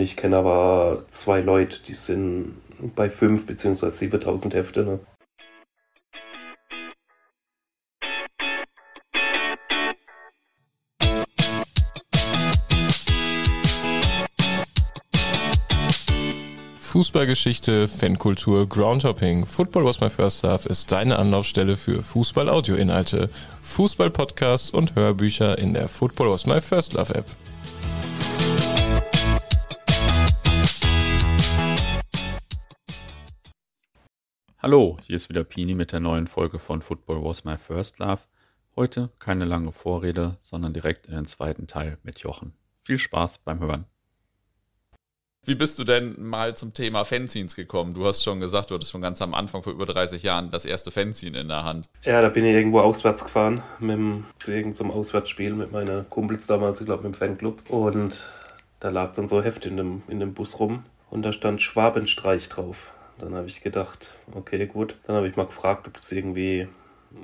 Und ich kenne aber zwei Leute, die sind bei 5 bzw. 7000 Hefte. Ne? Fußballgeschichte, Fankultur, Groundhopping. Football was my first love ist deine Anlaufstelle für Fußball-Audio-Inhalte, Fußball-Podcasts und Hörbücher in der Football was my first love App. Hallo, hier ist wieder Pini mit der neuen Folge von Football Was My First Love. Heute keine lange Vorrede, sondern direkt in den zweiten Teil mit Jochen. Viel Spaß beim Hören. Wie bist du denn mal zum Thema Fanzines gekommen? Du hast schon gesagt, du hattest schon ganz am Anfang vor über 30 Jahren das erste Fanzine in der Hand. Ja, da bin ich irgendwo auswärts gefahren, mit dem, zu irgendeinem Auswärtsspiel mit meinen Kumpels damals, ich glaube mit dem Fanclub. Und da lag dann so ein Heft in dem, in dem Bus rum und da stand Schwabenstreich drauf. Dann habe ich gedacht, okay, gut. Dann habe ich mal gefragt, ob das irgendwie,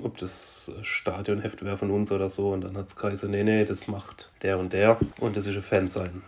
ob das Stadionheft wäre von uns oder so. Und dann hat es geheißen, nee, nee, das macht der und der und das ist ein Fan sein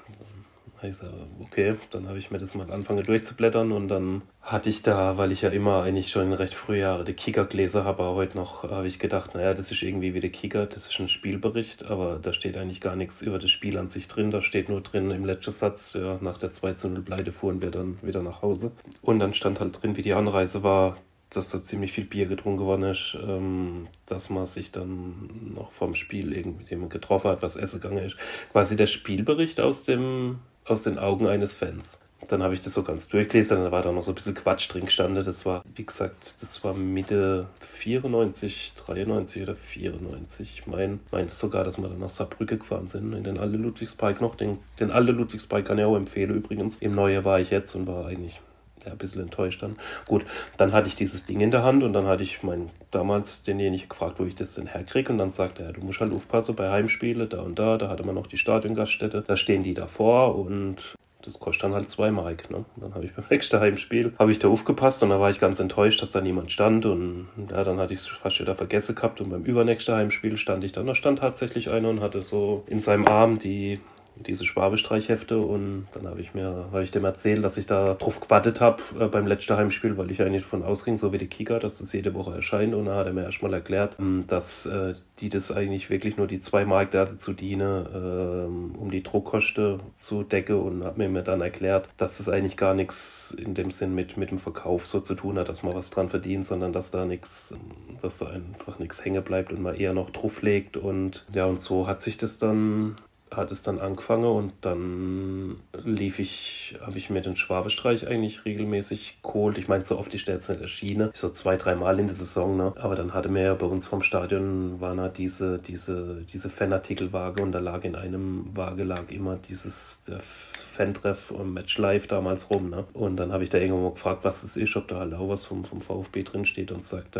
habe ich gesagt, okay, dann habe ich mir das mal angefangen durchzublättern und dann hatte ich da, weil ich ja immer eigentlich schon recht frühen Jahren die Kicker gelesen habe, aber heute noch habe ich gedacht, naja, das ist irgendwie wie der Kicker, das ist ein Spielbericht, aber da steht eigentlich gar nichts über das Spiel an sich drin, da steht nur drin im letzten Satz, ja, nach der 2 zu 0 Pleite fuhren wir dann wieder nach Hause und dann stand halt drin, wie die Anreise war, dass da ziemlich viel Bier getrunken worden ist, ähm, dass man sich dann noch vom Spiel irgendwie getroffen hat, was essen gegangen ist. Quasi der Spielbericht aus dem aus den Augen eines Fans. Dann habe ich das so ganz durchgelesen, dann war da noch so ein bisschen Quatsch drin gestanden. Das war, wie gesagt, das war Mitte 94, 93 oder 94. Ich meine meinte sogar, dass wir dann nach Saarbrücke gefahren sind, in den Alte Ludwigspark noch. Den, den Alte Ludwigspark kann ich auch empfehlen übrigens. Im Neue war ich jetzt und war eigentlich ja, ein bisschen enttäuscht dann. Gut, dann hatte ich dieses Ding in der Hand und dann hatte ich mein, damals denjenigen gefragt, wo ich das denn herkriege. Und dann sagte er, du musst halt aufpassen bei Heimspiele, da und da. Da hatte man noch die Stadiongaststätte. Da stehen die davor und das kostet dann halt zwei Mark. Ne? Dann habe ich beim nächsten Heimspiel, habe ich da aufgepasst und da war ich ganz enttäuscht, dass da niemand stand. Und ja, dann hatte ich es fast wieder vergessen gehabt. Und beim übernächsten Heimspiel stand ich dann, da stand tatsächlich einer und hatte so in seinem Arm die diese Schwabestreichhefte und dann habe ich mir, habe ich dem erzählt, dass ich da drauf gewartet habe äh, beim letzten Heimspiel, weil ich eigentlich davon ausging, so wie die Kicker, dass das jede Woche erscheint und da hat er mir erstmal erklärt, ähm, dass äh, die das eigentlich wirklich nur die zwei Mark dazu diene, äh, um die Druckkosten zu decken und hat mir dann erklärt, dass das eigentlich gar nichts in dem Sinn mit, mit dem Verkauf so zu tun hat, dass man was dran verdient, sondern dass da nichts, dass da einfach nichts hängen bleibt und man eher noch drauf legt und ja und so hat sich das dann hat es dann angefangen und dann lief ich, habe ich mir den Schwabestreich eigentlich regelmäßig geholt. Ich meine, so oft ist der jetzt nicht erschienen, so zwei, drei Mal in der Saison, ne? Aber dann hatte mir ja bei uns vom Stadion waren halt diese, diese, diese Fanartikelwaage und da lag in einem Waage lag immer dieses der Fan-Treff und Match Live damals rum, ne? Und dann habe ich da irgendwann mal gefragt, was es ist, ob da halt auch was vom, vom VfB drin steht und sagt,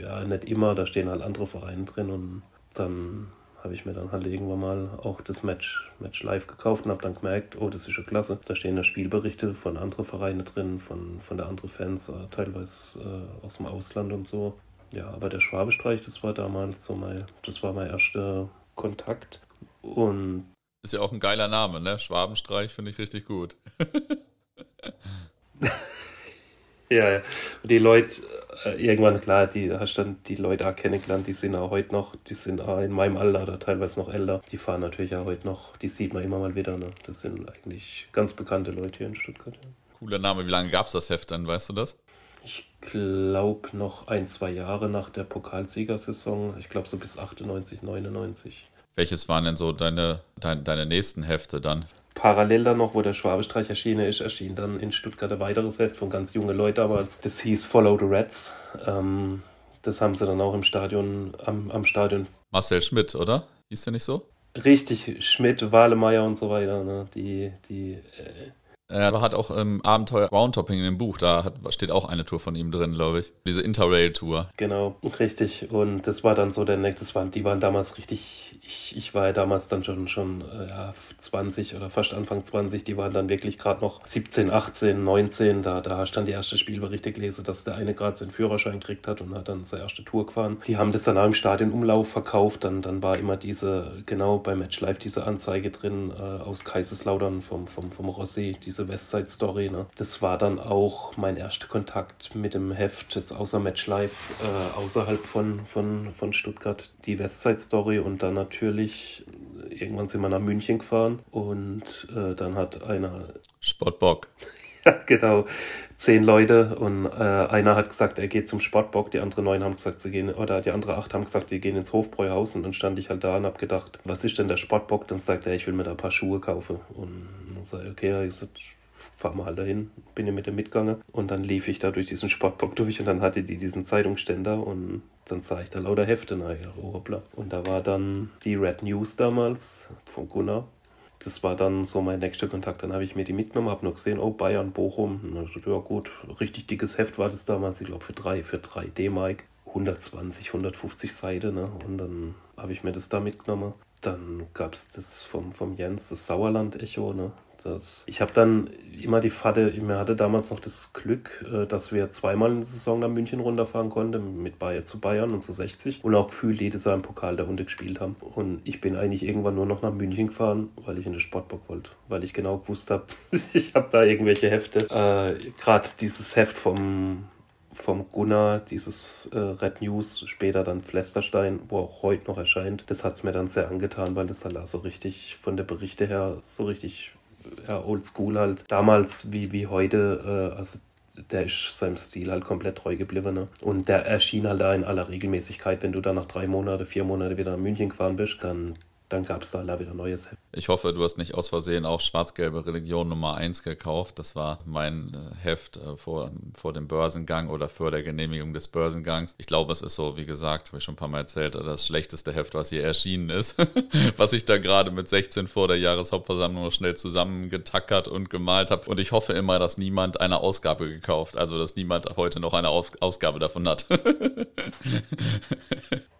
ja, nicht immer, da stehen halt andere Vereine drin und dann habe ich mir dann halt irgendwann mal auch das Match, Match live gekauft und habe dann gemerkt, oh, das ist ja klasse. Da stehen da Spielberichte von anderen Vereinen drin, von, von der anderen Fans, äh, teilweise äh, aus dem Ausland und so. Ja, aber der Schwabestreich, das war damals so mein, das war mein erster Kontakt. Und ist ja auch ein geiler Name, ne? Schwabenstreich finde ich richtig gut. ja, ja. Die Leute, irgendwann, klar, die hast dann die Leute auch kennengelernt, die sind auch heute noch, die sind auch in meinem Alter oder teilweise noch älter. Die fahren natürlich auch heute noch, die sieht man immer mal wieder. Ne? Das sind eigentlich ganz bekannte Leute hier in Stuttgart. Ja. Cooler Name. Wie lange gab es das Heft dann, weißt du das? Ich glaube noch ein, zwei Jahre nach der Pokalsiegersaison. Ich glaube so bis 98, 99. Welches waren denn so deine, deine, deine nächsten Hefte dann? Parallel dann noch, wo der Schwabestreich erschienen ist, erschien dann in Stuttgart ein weiteres Heft von ganz jungen Leuten damals. Das hieß Follow the Reds. Ähm, das haben sie dann auch im Stadion, am, am Stadion. Marcel Schmidt, oder? Hieß der nicht so? Richtig, Schmidt, Wahlemeier und so weiter. Ne? Die, die äh, er hat auch im Abenteuer Roundtopping in dem Buch, da hat, steht auch eine Tour von ihm drin, glaube ich. Diese Interrail-Tour. Genau, richtig. Und das war dann so der das waren, die waren damals richtig, ich, ich war ja damals dann schon, schon äh, ja, 20 oder fast Anfang 20, die waren dann wirklich gerade noch 17, 18, 19, da, da hast dann die erste Spielberichte gelesen, dass der eine gerade seinen Führerschein gekriegt hat und hat dann seine erste Tour gefahren. Die haben das dann auch im Stadionumlauf verkauft, dann, dann war immer diese, genau bei Match Live diese Anzeige drin äh, aus Kaiserslautern vom, vom, vom Rossi, diese Westside Story. Ne? Das war dann auch mein erster Kontakt mit dem Heft, jetzt außer Match Live, äh, außerhalb von, von, von Stuttgart, die Westside Story und dann natürlich, irgendwann sind wir nach München gefahren und äh, dann hat einer. Sportbock. ja, genau. Zehn Leute und äh, einer hat gesagt, er geht zum Sportbock, die anderen neun haben gesagt, sie gehen, oder die anderen acht haben gesagt, die gehen ins Hofbräuhaus und dann stand ich halt da und hab gedacht, was ist denn der Sportbock? Dann sagt er, ich will mir da ein paar Schuhe kaufen. Und dann sage ich, okay, ich sag, fahren wir halt dahin, bin ja mit dem mitgegangen und dann lief ich da durch diesen Sportbock durch und dann hatte die diesen Zeitungsständer und dann sah ich da lauter Hefte, naja, oh, hoppla. Und da war dann die Red News damals von Gunnar. Das war dann so mein nächster Kontakt. Dann habe ich mir die mitgenommen, habe noch gesehen, oh, Bayern, Bochum. ja gut, richtig dickes Heft war das damals, ich glaube für drei, für drei D-Mark. 120, 150 Seiten, ne? Und dann habe ich mir das da mitgenommen. Dann gab es das vom, vom Jens, das Sauerland-Echo, ne? Das, ich habe dann immer die Fahrt, mir hatte damals noch das Glück, äh, dass wir zweimal in der Saison nach München runterfahren konnten, mit Bayern zu Bayern und zu 60 und auch gefühlt jedes Jahr im Pokal der Runde gespielt haben. Und ich bin eigentlich irgendwann nur noch nach München gefahren, weil ich in den Sportbock wollte, weil ich genau gewusst habe, ich habe da irgendwelche Hefte. Äh, Gerade dieses Heft vom vom Gunnar, dieses äh, Red News, später dann Pflasterstein, wo auch heute noch erscheint. Das hat es mir dann sehr angetan, weil das halt so richtig von der Berichte her so richtig ja, oldschool halt. Damals wie, wie heute, äh, also der ist seinem Stil halt komplett treu geblieben. Ne? Und der erschien halt da in aller Regelmäßigkeit. Wenn du da nach drei Monate, vier Monate wieder nach München gefahren bist, dann dann gab es da wieder neues Heft. Ich hoffe, du hast nicht aus Versehen auch Schwarz-Gelbe Religion Nummer 1 gekauft. Das war mein äh, Heft äh, vor, vor dem Börsengang oder vor der Genehmigung des Börsengangs. Ich glaube, es ist so, wie gesagt, habe ich schon ein paar Mal erzählt, das schlechteste Heft, was hier erschienen ist. was ich da gerade mit 16 vor der Jahreshauptversammlung noch schnell zusammengetackert und gemalt habe. Und ich hoffe immer, dass niemand eine Ausgabe gekauft, also dass niemand heute noch eine Ausgabe davon hat.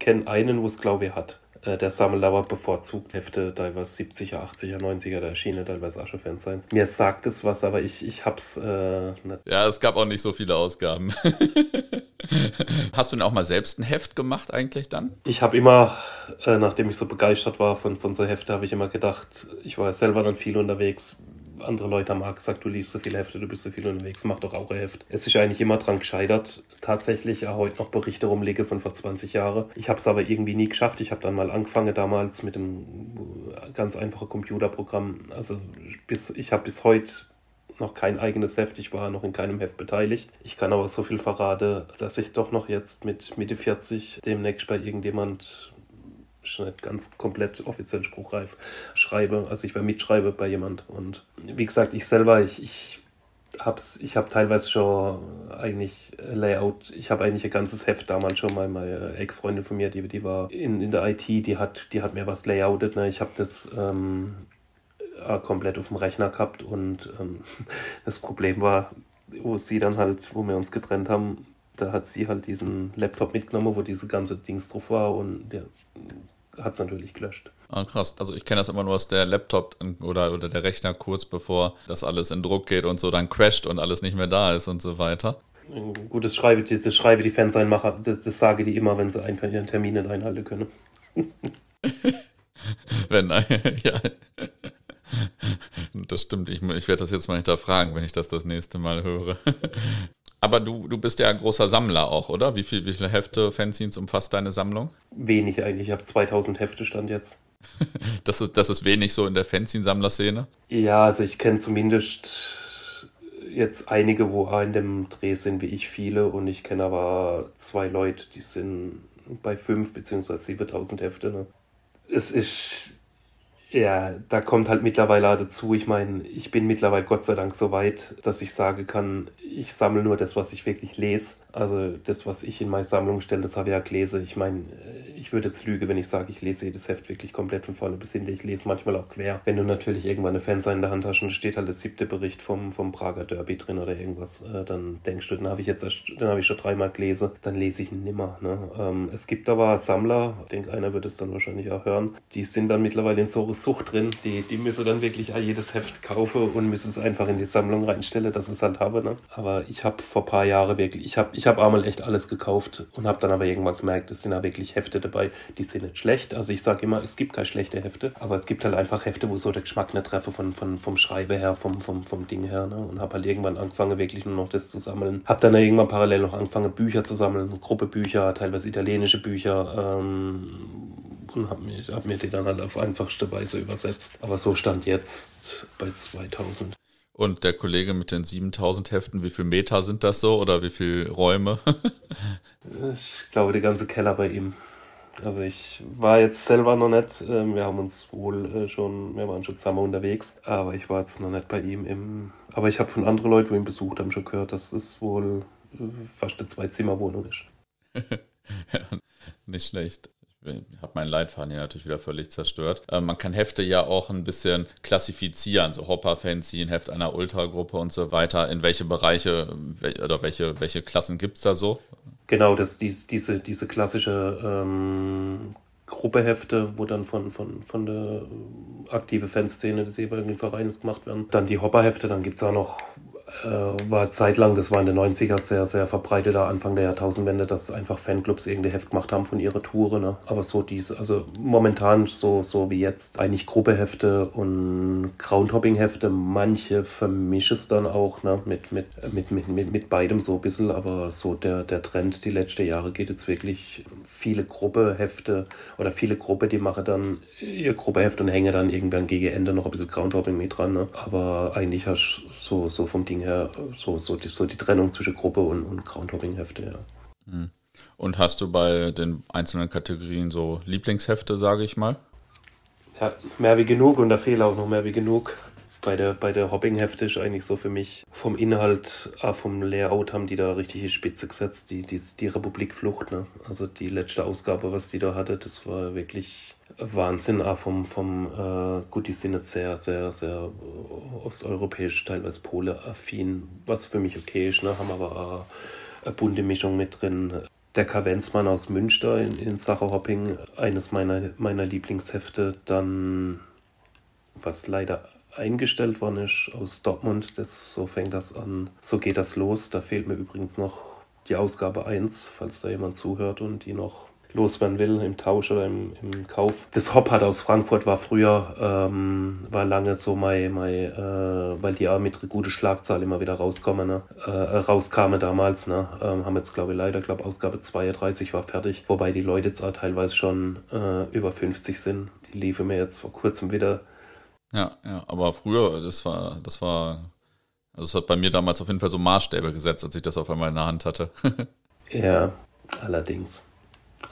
Kenn einen, wo es glaube ich hat. Äh, der sammelt aber bevorzugt Hefte, teilweise 70er, 80er, 90er, da erschienen teilweise Asche-Fans sein. Mir sagt es was, aber ich, ich hab's äh, nicht. Ja, es gab auch nicht so viele Ausgaben. Hast du denn auch mal selbst ein Heft gemacht eigentlich dann? Ich habe immer, äh, nachdem ich so begeistert war von, von so Hefte, habe ich immer gedacht, ich war selber dann viel unterwegs, andere Leute haben auch gesagt, du liest so viele Hefte, du bist so viel unterwegs, mach doch auch ein Heft. Es ist eigentlich immer dran gescheitert. Tatsächlich auch heute noch Berichte rumliege von vor 20 Jahren. Ich habe es aber irgendwie nie geschafft. Ich habe dann mal angefangen damals mit einem ganz einfachen Computerprogramm. Also bis, ich habe bis heute noch kein eigenes Heft, ich war noch in keinem Heft beteiligt. Ich kann aber so viel verraten, dass ich doch noch jetzt mit Mitte 40 demnächst bei irgendjemand ganz komplett offiziell spruchreif schreibe. Also ich war mitschreibe bei jemand. Und wie gesagt, ich selber, ich, ich hab's, ich habe teilweise schon eigentlich Layout, ich habe eigentlich ein ganzes Heft damals schon mal, meine Ex-Freundin von mir, die, die war in, in der IT, die hat, die hat mir was layoutet. Ne? Ich habe das ähm, komplett auf dem Rechner gehabt und ähm, das Problem war, wo sie dann halt, wo wir uns getrennt haben, da hat sie halt diesen Laptop mitgenommen, wo diese ganze Dings drauf war und der hat es natürlich gelöscht. Ah, krass. Also ich kenne das immer nur aus der Laptop oder, oder der Rechner kurz bevor das alles in Druck geht und so dann crasht und alles nicht mehr da ist und so weiter. Gut, das schreibe, das schreibe die Fans einmacher, das, das sage die immer, wenn sie einfach ihren Termin nicht einhalten können. wenn, ja. Das stimmt, ich, ich werde das jetzt mal hinterfragen, wenn ich das das nächste Mal höre. Aber du, du bist ja ein großer Sammler auch, oder? Wie, viel, wie viele Hefte, Fanzines umfasst deine Sammlung? Wenig eigentlich. Ich habe 2000 Hefte stand jetzt. das, ist, das ist wenig so in der Fanzine-Sammlerszene? Ja, also ich kenne zumindest jetzt einige, wo in dem Dreh sind wie ich viele und ich kenne aber zwei Leute, die sind bei 5 bzw. 7000 Hefte. Ne? Es ist ja, da kommt halt mittlerweile dazu. Ich meine, ich bin mittlerweile Gott sei Dank so weit, dass ich sagen kann, ich sammle nur das, was ich wirklich lese. Also das, was ich in meine Sammlung stelle, das habe ich ja gelesen. Ich meine, ich würde jetzt lügen, wenn ich sage, ich lese jedes Heft wirklich komplett von vorne bis hinten. Ich lese manchmal auch quer. Wenn du natürlich irgendwann eine Fenster in der Hand hast und steht halt der siebte Bericht vom, vom Prager Derby drin oder irgendwas, äh, dann denkst du, den habe ich jetzt den habe ich schon dreimal gelesen, dann lese ich ihn nimmer. Ne? Ähm, es gibt aber Sammler, ich denke, einer wird es dann wahrscheinlich auch hören, die sind dann mittlerweile in so Sucht drin, die, die müssen dann wirklich jedes Heft kaufen und müssen es einfach in die Sammlung reinstellen, dass ich es halt habe. Ne? Aber ich habe vor ein paar Jahren wirklich, ich habe ich hab einmal echt alles gekauft und habe dann aber irgendwann gemerkt, es sind da wirklich Hefte dabei, die sind nicht schlecht. Also ich sage immer, es gibt keine schlechte Hefte, aber es gibt halt einfach Hefte, wo so der Geschmack nicht treffe von, von, vom Schreibe her, vom, vom, vom Ding her. Ne? Und habe halt irgendwann angefangen, wirklich nur noch das zu sammeln. Habe dann irgendwann parallel noch angefangen, Bücher zu sammeln, Gruppe Bücher, teilweise italienische Bücher. Ähm, und habe mir, hab mir die dann halt auf einfachste Weise übersetzt. Aber so stand jetzt bei 2000. Und der Kollege mit den 7000 Heften, wie viel Meter sind das so oder wie viele Räume? ich glaube, die ganze Keller bei ihm. Also ich war jetzt selber noch nicht, ähm, wir haben uns wohl äh, schon, wir waren schon zusammen unterwegs, aber ich war jetzt noch nicht bei ihm im, aber ich habe von anderen Leuten, die ihn besucht haben, schon gehört, dass es wohl äh, fast eine Zwei-Zimmer-Wohnung ist. ja, nicht schlecht. Habe meinen Leitfaden hier natürlich wieder völlig zerstört. Äh, man kann Hefte ja auch ein bisschen klassifizieren, so Hopper-Fanzine, Heft einer Ultragruppe und so weiter. In welche Bereiche oder welche, welche Klassen gibt es da so? Genau, das, die, diese, diese klassische ähm, Gruppehefte, wo dann von, von, von der aktive Fanszene des jeweiligen Vereins gemacht werden. Dann die Hopperhefte, dann gibt es auch noch äh, war zeitlang, das war in den 90er sehr, sehr verbreiteter Anfang der Jahrtausendwende, dass einfach Fanclubs irgendein Heft gemacht haben von ihrer Touren. Ne? Aber so diese, also momentan so, so wie jetzt, eigentlich Gruppehefte und Groundhopping-Hefte. Manche vermische es dann auch ne? mit, mit, mit, mit, mit, mit beidem so ein bisschen, aber so der, der Trend die letzten Jahre geht jetzt wirklich viele Gruppehefte oder viele Gruppe, die machen dann ihr Gruppeheft und hängen dann irgendwann gegen Ende noch ein bisschen Groundhopping mit dran. Ne? Aber eigentlich hast du so, so vom Ding her so, so, die, so die Trennung zwischen Gruppe und, und Groundhopping-Hefte, ja. Hm. Und hast du bei den einzelnen Kategorien so Lieblingshefte, sage ich mal? Ja, mehr wie genug und da fehlt auch noch mehr wie genug. Bei der, bei der Hopping-Hefte ist eigentlich so für mich vom Inhalt, auch vom Layout haben die da richtige Spitze gesetzt, die, die, die Republikflucht. Ne? Also die letzte Ausgabe, was die da hatte, das war wirklich Wahnsinn, auch vom, vom äh, gut, die sind jetzt sehr, sehr, sehr osteuropäisch, teilweise Pole-affin, was für mich okay ist, ne? haben aber auch eine bunte Mischung mit drin. Der Kavenzmann aus Münster in, in Sache Hopping, eines meiner, meiner Lieblingshefte. Dann, was leider eingestellt worden ist, aus Dortmund, das, so fängt das an, so geht das los. Da fehlt mir übrigens noch die Ausgabe 1, falls da jemand zuhört und die noch loswerden will im Tausch oder im, im Kauf. Das Hoppard aus Frankfurt war früher, ähm, war lange so mein, mein äh, weil die auch mit gute Schlagzahl immer wieder rauskommen, ne? äh, rauskamen damals, ne? Ähm, haben jetzt glaube ich leider, glaube Ausgabe 32 war fertig, wobei die Leute jetzt auch teilweise schon äh, über 50 sind. Die liefen mir jetzt vor kurzem wieder. Ja, ja, aber früher, das war, das war, also es hat bei mir damals auf jeden Fall so Maßstäbe gesetzt, als ich das auf einmal in der Hand hatte. ja, allerdings.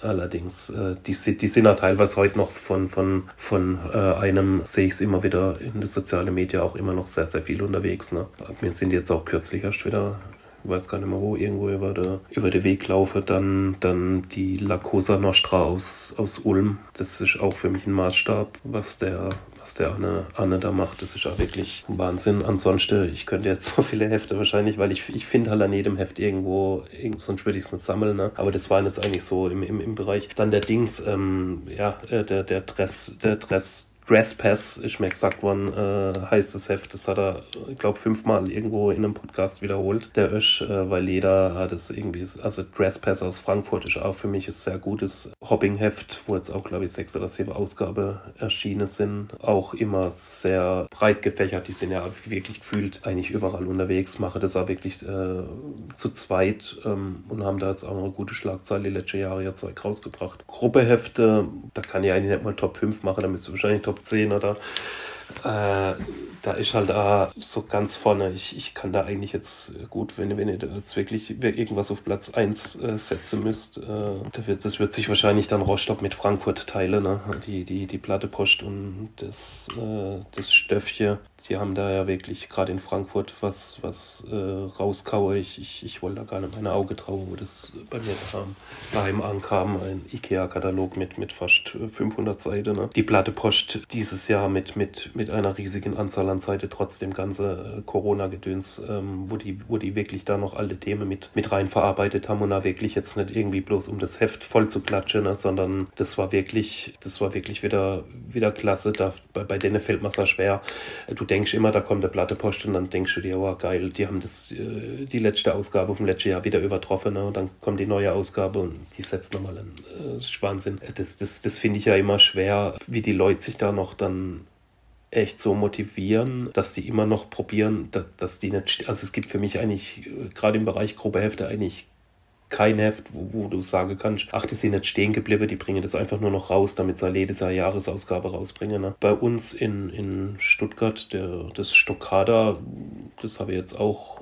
Allerdings, äh, die, die sind ja teilweise heute noch von, von, von äh, einem, sehe ich es immer wieder in den sozialen Medien auch immer noch sehr, sehr viel unterwegs. Ne? Wir sind jetzt auch kürzlich erst wieder, ich weiß gar nicht mehr wo, irgendwo über, der, über den Weg laufe. Dann, dann die La Cosa Nostra aus, aus Ulm. Das ist auch für mich ein Maßstab, was der was der Anne, Anne da macht, das ist ja wirklich Wahnsinn. Ansonsten, ich könnte jetzt so viele Hefte wahrscheinlich, weil ich, ich finde halt an jedem Heft irgendwo, irgendwo sonst würde ich es nicht sammeln, ne? aber das waren jetzt eigentlich so im, im, im Bereich. Dann der Dings, ähm, ja, äh, der, der Dress, der Dress Dresspass ist mir gesagt worden, äh, heißt das Heft. Das hat er, ich glaube, fünfmal irgendwo in einem Podcast wiederholt. Der Ösch, äh, weil jeder hat es irgendwie, also Dresspass aus Frankfurt ist auch für mich ein sehr gutes Hopping-Heft, wo jetzt auch, glaube ich, sechs oder sieben Ausgabe erschienen sind. Auch immer sehr breit gefächert. Die sind ja wirklich gefühlt eigentlich überall unterwegs, mache das auch wirklich äh, zu zweit ähm, und haben da jetzt auch noch eine gute Schlagzeile die letzten Jahre ja Zeug rausgebracht. Gruppehefte, da kann ich eigentlich nicht mal Top 5 machen, da müsste wahrscheinlich Top 10 oder äh, da ist halt auch so ganz vorne. Ich, ich kann da eigentlich jetzt gut, wenn, wenn ihr jetzt wirklich irgendwas auf Platz 1 äh, setzen müsst, äh, da wird, das wird sich wahrscheinlich dann Rostock mit Frankfurt teilen, ne? die, die, die Platte Post und das, äh, das Stöffchen. Sie haben da ja wirklich gerade in Frankfurt was, was äh, rauskaue. Ich, ich, ich wollte da gar nicht meine Auge trauen, wo das bei mir daheim, daheim ankam. Ein IKEA-Katalog mit, mit fast 500 Seiten. Ne? Die Platte Post dieses Jahr mit, mit, mit einer riesigen Anzahl an Seiten, trotzdem ganze äh, Corona-Gedöns, ähm, wo, die, wo die wirklich da noch alte Themen mit, mit rein verarbeitet haben und da wirklich jetzt nicht irgendwie bloß um das Heft voll zu klatschen, ne? sondern das war wirklich, das war wirklich wieder, wieder klasse. Da, bei, bei denen fällt man es schwer. Du denkst immer, da kommt der Platte Post und dann denkst du dir, oh geil, die haben das, äh, die letzte Ausgabe vom letzten Jahr wieder übertroffen ne? und dann kommt die neue Ausgabe und die setzt nochmal ein äh, Wahnsinn. Das, das, das finde ich ja immer schwer, wie die Leute sich da noch dann echt so motivieren, dass die immer noch probieren, dass, dass die nicht, also es gibt für mich eigentlich, äh, gerade im Bereich Gruppehefte eigentlich kein Heft, wo, wo, du sagen kannst, ach, die sind nicht stehen geblieben, die bringen das einfach nur noch raus, damit sie jedes Jahr Jahresausgabe rausbringen. Ne? Bei uns in, in Stuttgart, der, das Stockada, das habe ich jetzt auch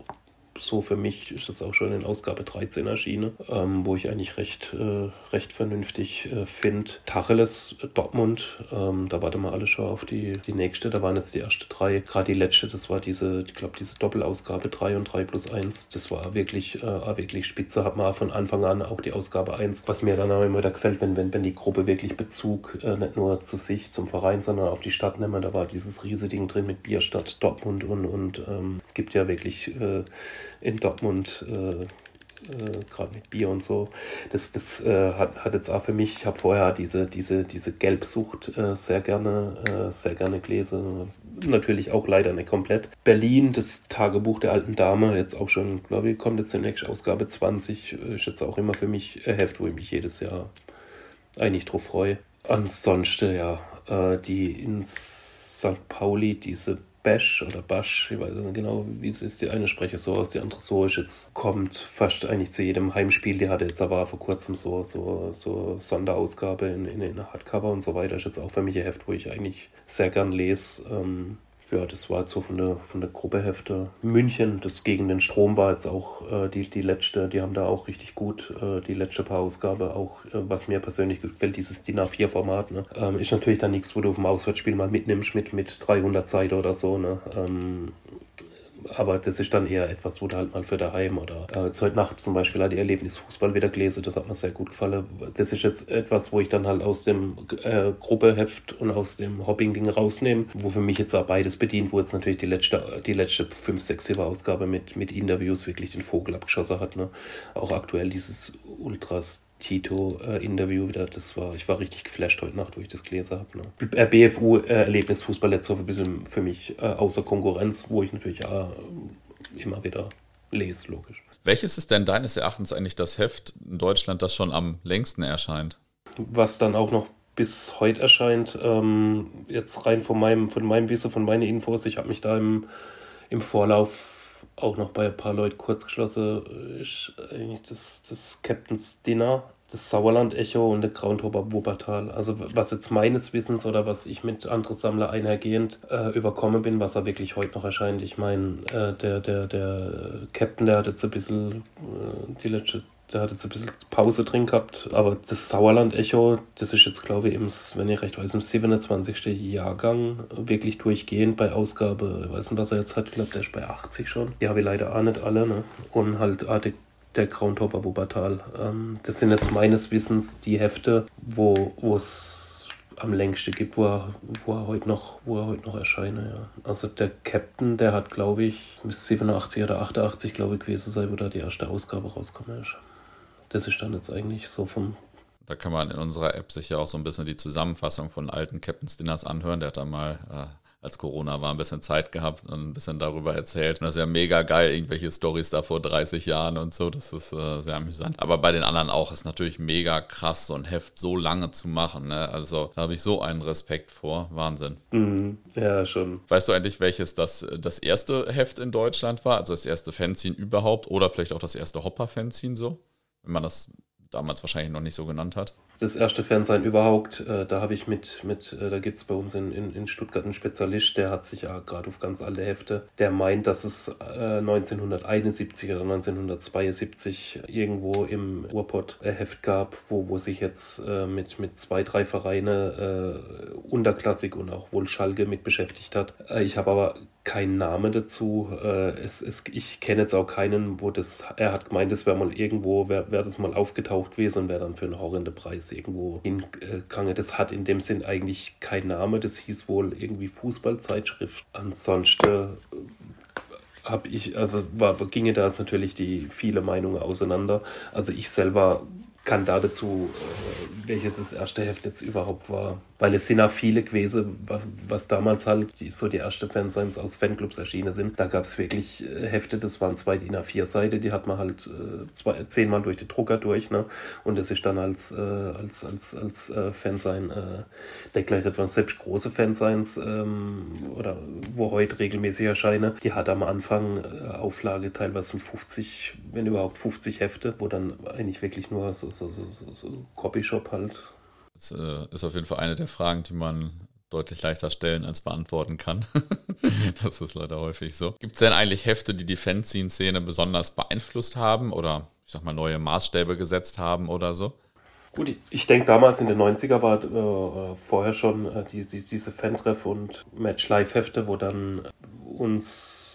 so für mich ist das auch schon in Ausgabe 13 erschienen, ähm, wo ich eigentlich recht, äh, recht vernünftig äh, finde. Tacheles äh, Dortmund, ähm, da warten wir alle schon auf die, die nächste. Da waren jetzt die ersten drei. Gerade die letzte, das war diese, ich glaube, diese Doppelausgabe 3 und 3 plus 1. Das war wirklich, äh, wirklich spitze. Hat man von Anfang an auch die Ausgabe 1. Was mir dann auch immer da gefällt, wenn, wenn, wenn die Gruppe wirklich Bezug äh, nicht nur zu sich, zum Verein, sondern auf die Stadt nimmt. Da war dieses riesige Ding drin mit Bierstadt Dortmund und, und ähm, gibt ja wirklich äh, in Dortmund, äh, äh, gerade mit Bier und so. Das, das äh, hat, hat jetzt auch für mich, ich habe vorher diese, diese, diese Gelbsucht äh, sehr gerne, äh, sehr gerne gelesen. Natürlich auch leider nicht komplett. Berlin, das Tagebuch der alten Dame, jetzt auch schon, glaube ich, kommt jetzt demnächst Ausgabe 20, ist jetzt auch immer für mich ein Heft, wo ich mich jedes Jahr eigentlich drauf freue. Ansonsten, ja, äh, die in St. Pauli, diese Bash oder Bash, ich weiß nicht genau, wie es ist. Die eine spreche so aus, die andere so ist. Jetzt kommt fast eigentlich zu jedem Heimspiel. Die hatte jetzt aber vor kurzem so, so, so Sonderausgabe in, in, in Hardcover und so weiter. Ist jetzt auch für mich ein Heft, wo ich eigentlich sehr gern lese. Ähm, ja, das war jetzt so von der, von der Gruppe Hefte. München, das gegen den Strom war jetzt auch äh, die, die letzte, die haben da auch richtig gut äh, die letzte Paar Ausgabe, auch äh, was mir persönlich gefällt, dieses DIN A4-Format. Ne? Ähm, ist natürlich dann nichts, wo du auf dem Auswärtsspiel mal mitnimmst mit, mit 300 Seiten oder so. Ne? Ähm, aber das ist dann eher etwas, wo du halt mal für daheim oder äh, jetzt heute Nacht zum Beispiel hat die Erlebnisfußball wieder gelesen, das hat mir sehr gut gefallen. Das ist jetzt etwas, wo ich dann halt aus dem äh, Gruppeheft und aus dem Hopping-Ding rausnehme, wo für mich jetzt auch beides bedient, wo jetzt natürlich die letzte, die letzte 5, 6, 7 Ausgabe mit, mit Interviews wirklich den Vogel abgeschossen hat. Ne? Auch aktuell dieses Ultras Tito-Interview äh, wieder. Das war, ich war richtig geflasht heute Nacht, wo ich das gelesen habe. Ne? Äh, BFU-Erlebnis äh, Fußball letzte Woche ein bisschen für mich äh, außer Konkurrenz, wo ich natürlich äh, immer wieder lese, logisch. Welches ist denn deines Erachtens eigentlich das Heft in Deutschland, das schon am längsten erscheint? Was dann auch noch bis heute erscheint, ähm, jetzt rein von meinem, von meinem Wissen, von meinen Infos, ich habe mich da im, im Vorlauf auch noch bei ein paar Leuten kurzgeschlossen ist eigentlich das, das Captain's Dinner, das Sauerland-Echo und der Groundhopper Wuppertal. Also was jetzt meines Wissens oder was ich mit anderen Sammler einhergehend äh, überkommen bin, was er wirklich heute noch erscheint. Ich meine, äh, der, der, der Captain, der hat jetzt ein bisschen äh, die letzte der hat jetzt ein bisschen Pause drin gehabt, aber das Sauerland-Echo, das ist jetzt, glaube ich, im, wenn ich recht weiß, im 27. Jahrgang wirklich durchgehend bei Ausgabe, ich weiß nicht, was er jetzt hat, ich glaube, der ist bei 80 schon. Die habe ich leider auch nicht alle, ne? Und halt die, der Groundhopper Wuppertal. Ähm, das sind jetzt meines Wissens die Hefte, wo es am längsten gibt, wo er, wo er heute noch, wo er heute noch erscheint. Ja. Also der Captain, der hat, glaube ich, bis 87 oder 88, glaube ich, gewesen sein, wo da die erste Ausgabe rauskommt. Ist das ist dann jetzt eigentlich so vom. Da kann man in unserer App sicher auch so ein bisschen die Zusammenfassung von alten Captain's Dinners anhören. Der hat da mal, äh, als Corona war, ein bisschen Zeit gehabt und ein bisschen darüber erzählt. Und das ist ja mega geil, irgendwelche Stories da vor 30 Jahren und so. Das ist äh, sehr amüsant. Aber bei den anderen auch ist natürlich mega krass, so ein Heft so lange zu machen. Ne? Also da habe ich so einen Respekt vor. Wahnsinn. Mhm. Ja, schon. Weißt du eigentlich, welches das, das erste Heft in Deutschland war? Also das erste Fanzine überhaupt oder vielleicht auch das erste Hopper-Fanzine so? Wenn man das damals wahrscheinlich noch nicht so genannt hat. Das erste Fernsehen überhaupt, äh, da habe ich mit, mit äh, da gibt es bei uns in, in, in Stuttgart einen Spezialist, der hat sich ja gerade auf ganz alte Hefte, der meint, dass es äh, 1971 oder 1972 irgendwo im Ruhrpott ein Heft gab, wo, wo sich jetzt äh, mit, mit zwei, drei Vereine äh, Unterklassik und auch wohl Schalke mit beschäftigt hat. Äh, ich habe aber keinen Namen dazu. Es, es, ich kenne jetzt auch keinen, wo das, er hat gemeint, es wäre mal irgendwo, wäre wär das mal aufgetaucht gewesen und wäre dann für einen horrenden Preis irgendwo hingegangen. Das hat in dem Sinn eigentlich keinen Namen. Das hieß wohl irgendwie Fußballzeitschrift. Ansonsten äh, habe ich, also war, ginge da natürlich die viele Meinungen auseinander. Also ich selber kann da dazu, äh, welches das erste Heft jetzt überhaupt war. Weil es sind auch viele gewesen, was, was damals halt die, so die erste Fansigns aus Fanclubs erschienen sind. Da gab es wirklich äh, Hefte, das waren zwei DIN A4 Seite, die hat man halt äh, zwei, zehnmal durch den Drucker durch. Ne? Und das ist dann als, als, als, als Fansign äh, deklariert worden. Selbst große Fansigns ähm, oder wo heute regelmäßig erscheinen, die hat am Anfang Auflage teilweise von 50, wenn überhaupt 50 Hefte, wo dann eigentlich wirklich nur so so, so, so, so Copyshop halt. Das äh, ist auf jeden Fall eine der Fragen, die man deutlich leichter stellen als beantworten kann. das ist leider häufig so. Gibt es denn eigentlich Hefte, die die Fanzine-Szene besonders beeinflusst haben oder ich sag mal neue Maßstäbe gesetzt haben oder so? Gut, ich denke damals in den 90er war äh, vorher schon äh, die, die, diese Fan-Treff und Match-Live-Hefte, wo dann uns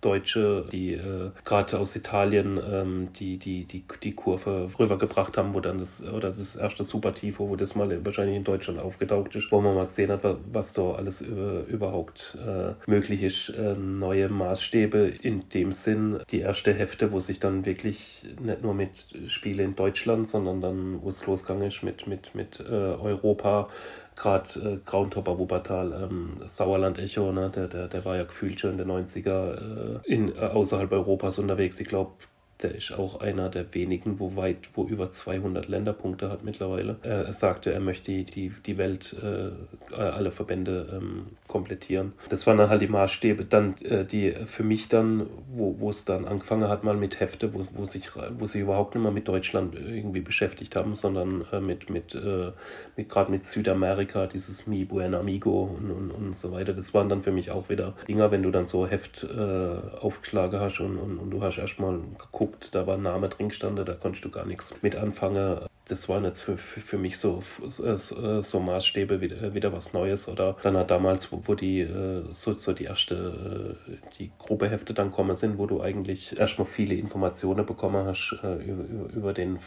Deutsche, die äh, gerade aus Italien ähm, die, die, die, die Kurve rübergebracht haben, wo dann das, oder das erste Super Tifo, wo das mal wahrscheinlich in Deutschland aufgetaucht ist, wo man mal gesehen hat, was da alles über, überhaupt äh, möglich ist. Äh, neue Maßstäbe in dem Sinn, die erste Hefte, wo sich dann wirklich nicht nur mit Spiele in Deutschland, sondern dann, wo es losgegangen ist mit, mit, mit äh, Europa, gerade äh, Grauntopper Wuppertal, ähm, Sauerland Echo, ne, der, der, der war ja gefühlt schon in den 90er äh, in, äh, außerhalb Europas unterwegs. Ich glaube, der ist auch einer der wenigen, wo weit, wo über 200 Länderpunkte hat mittlerweile. Er sagte, er möchte die, die, Welt, äh, alle Verbände ähm, komplettieren. Das waren dann halt die Maßstäbe. Dann äh, die für mich dann, wo, wo es dann angefangen hat, mal mit Hefte, wo, wo, sich, wo sie überhaupt nicht mehr mit Deutschland irgendwie beschäftigt haben, sondern äh, mit, mit, äh, mit gerade mit Südamerika, dieses Mi Buen Amigo und, und, und so weiter. Das waren dann für mich auch wieder Dinger, wenn du dann so Heft äh, aufgeschlagen hast und, und, und du hast erstmal geguckt, geguckt, da war ein Name drin gestanden, da konntest du gar nichts mit anfangen das waren jetzt für, für, für mich so, so, so Maßstäbe wieder, wieder was Neues. Oder dann hat damals, wo, wo die äh, so, so die erste, äh, die Gruppehefte dann kommen sind, wo du eigentlich erstmal viele Informationen bekommen hast äh, über, über den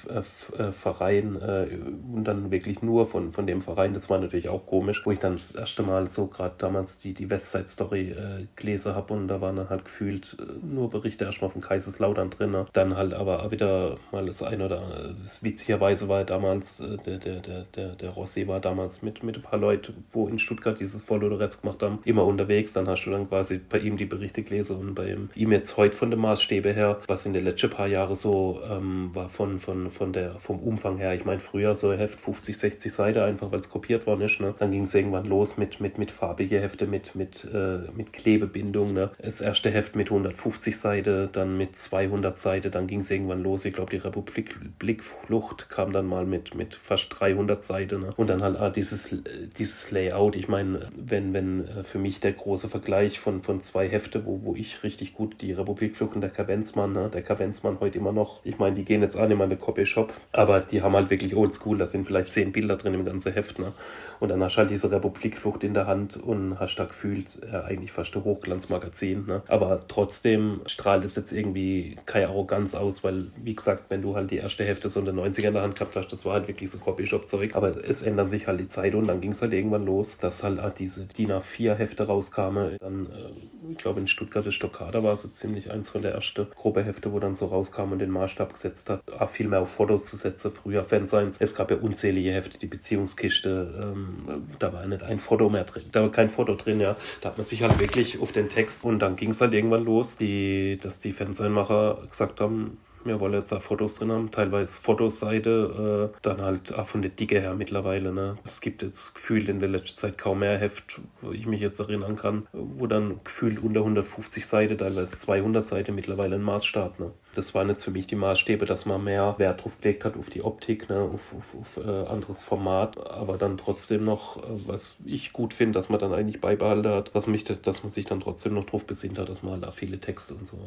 Verein und dann wirklich nur von, von dem Verein. Das war natürlich auch komisch, wo ich dann das erste Mal so gerade damals die, die Westside Story gelesen habe und da waren dann halt gefühlt nur Berichte erstmal von Kaiserslautern drin. Dann halt aber wieder mal das ein oder das witzigerweise war damals, äh, der, der, der, der, der Rossi war damals mit, mit ein paar Leuten, wo in Stuttgart dieses Vollodoretz gemacht haben, immer unterwegs. Dann hast du dann quasi bei ihm die Berichte gelesen und bei ihm jetzt heute von den Maßstäbe her, was in den letzten paar Jahren so ähm, war von, von, von der, vom Umfang her. Ich meine, früher so ein Heft 50, 60 Seiten, einfach weil es kopiert worden ist. Ne? Dann ging es irgendwann los mit, mit, mit farbige Hefte, mit, mit, äh, mit Klebebindung. Ne? Das erste Heft mit 150 Seiten, dann mit 200 Seiten, dann ging es irgendwann los. Ich glaube, die Republik Blickflucht kam dann dann mal mit, mit fast 300 Seiten. Ne? Und dann halt ah, dieses, dieses Layout. Ich meine, wenn, wenn äh, für mich der große Vergleich von, von zwei Hefte, wo, wo ich richtig gut die Republikflug und der Kavenzmann, ne? der Kavenzmann heute immer noch, ich meine, die gehen jetzt mal in den Copy-Shop, aber die haben halt wirklich oldschool, da sind vielleicht zehn Bilder drin im ganzen Heft. Ne? Und dann hast du halt diese Republikflucht in der Hand und hast da gefühlt äh, eigentlich fast ein Hochglanzmagazin. Ne? Aber trotzdem strahlt es jetzt irgendwie keine Arroganz aus, weil, wie gesagt, wenn du halt die erste Hälfte so in den 90er in der Hand gehabt hast, das war halt wirklich so Copyshop-Zeug. Aber es ändern sich halt die Zeit und dann ging es halt irgendwann los, dass halt, halt diese DIN A4-Hefte rauskamen. Dann, äh, ich glaube, in Stuttgart ist Stockada war so ziemlich eins von der ersten Gruppe Hefte, wo dann so rauskam und den Maßstab gesetzt hat, auch viel mehr auf Fotos zu setzen. Früher Fansigns. Es gab ja unzählige Hefte, die Beziehungskiste, ähm, da war nicht ein Foto mehr drin, da war kein Foto drin, ja. Da hat man sich halt wirklich auf den Text und dann ging es halt irgendwann los, die, dass die Fernsehmacher gesagt haben, wir wollen jetzt auch Fotos drin haben, teilweise Fotoseite, äh, dann halt auch von der Dicke her mittlerweile. Ne? Es gibt jetzt gefühlt in der letzten Zeit kaum mehr Heft, wo ich mich jetzt erinnern kann, wo dann gefühlt unter 150 Seiten, teilweise 200 Seiten mittlerweile ein Maßstab. Ne? Das waren jetzt für mich die Maßstäbe, dass man mehr Wert drauf gelegt hat, auf die Optik, ne? auf, auf, auf äh, anderes Format, aber dann trotzdem noch, äh, was ich gut finde, dass man dann eigentlich beibehalten hat, was mich, dass man sich dann trotzdem noch drauf besinnt hat, dass man da viele Texte und so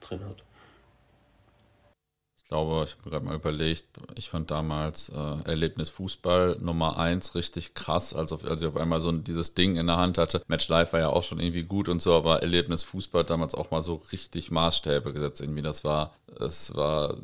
drin hat. Ich glaube, ich habe gerade mal überlegt, ich fand damals äh, Erlebnis Fußball Nummer 1 richtig krass, als, auf, als ich auf einmal so dieses Ding in der Hand hatte. Match Live war ja auch schon irgendwie gut und so, aber Erlebnis Fußball damals auch mal so richtig Maßstäbe gesetzt. Irgendwie, das war, es war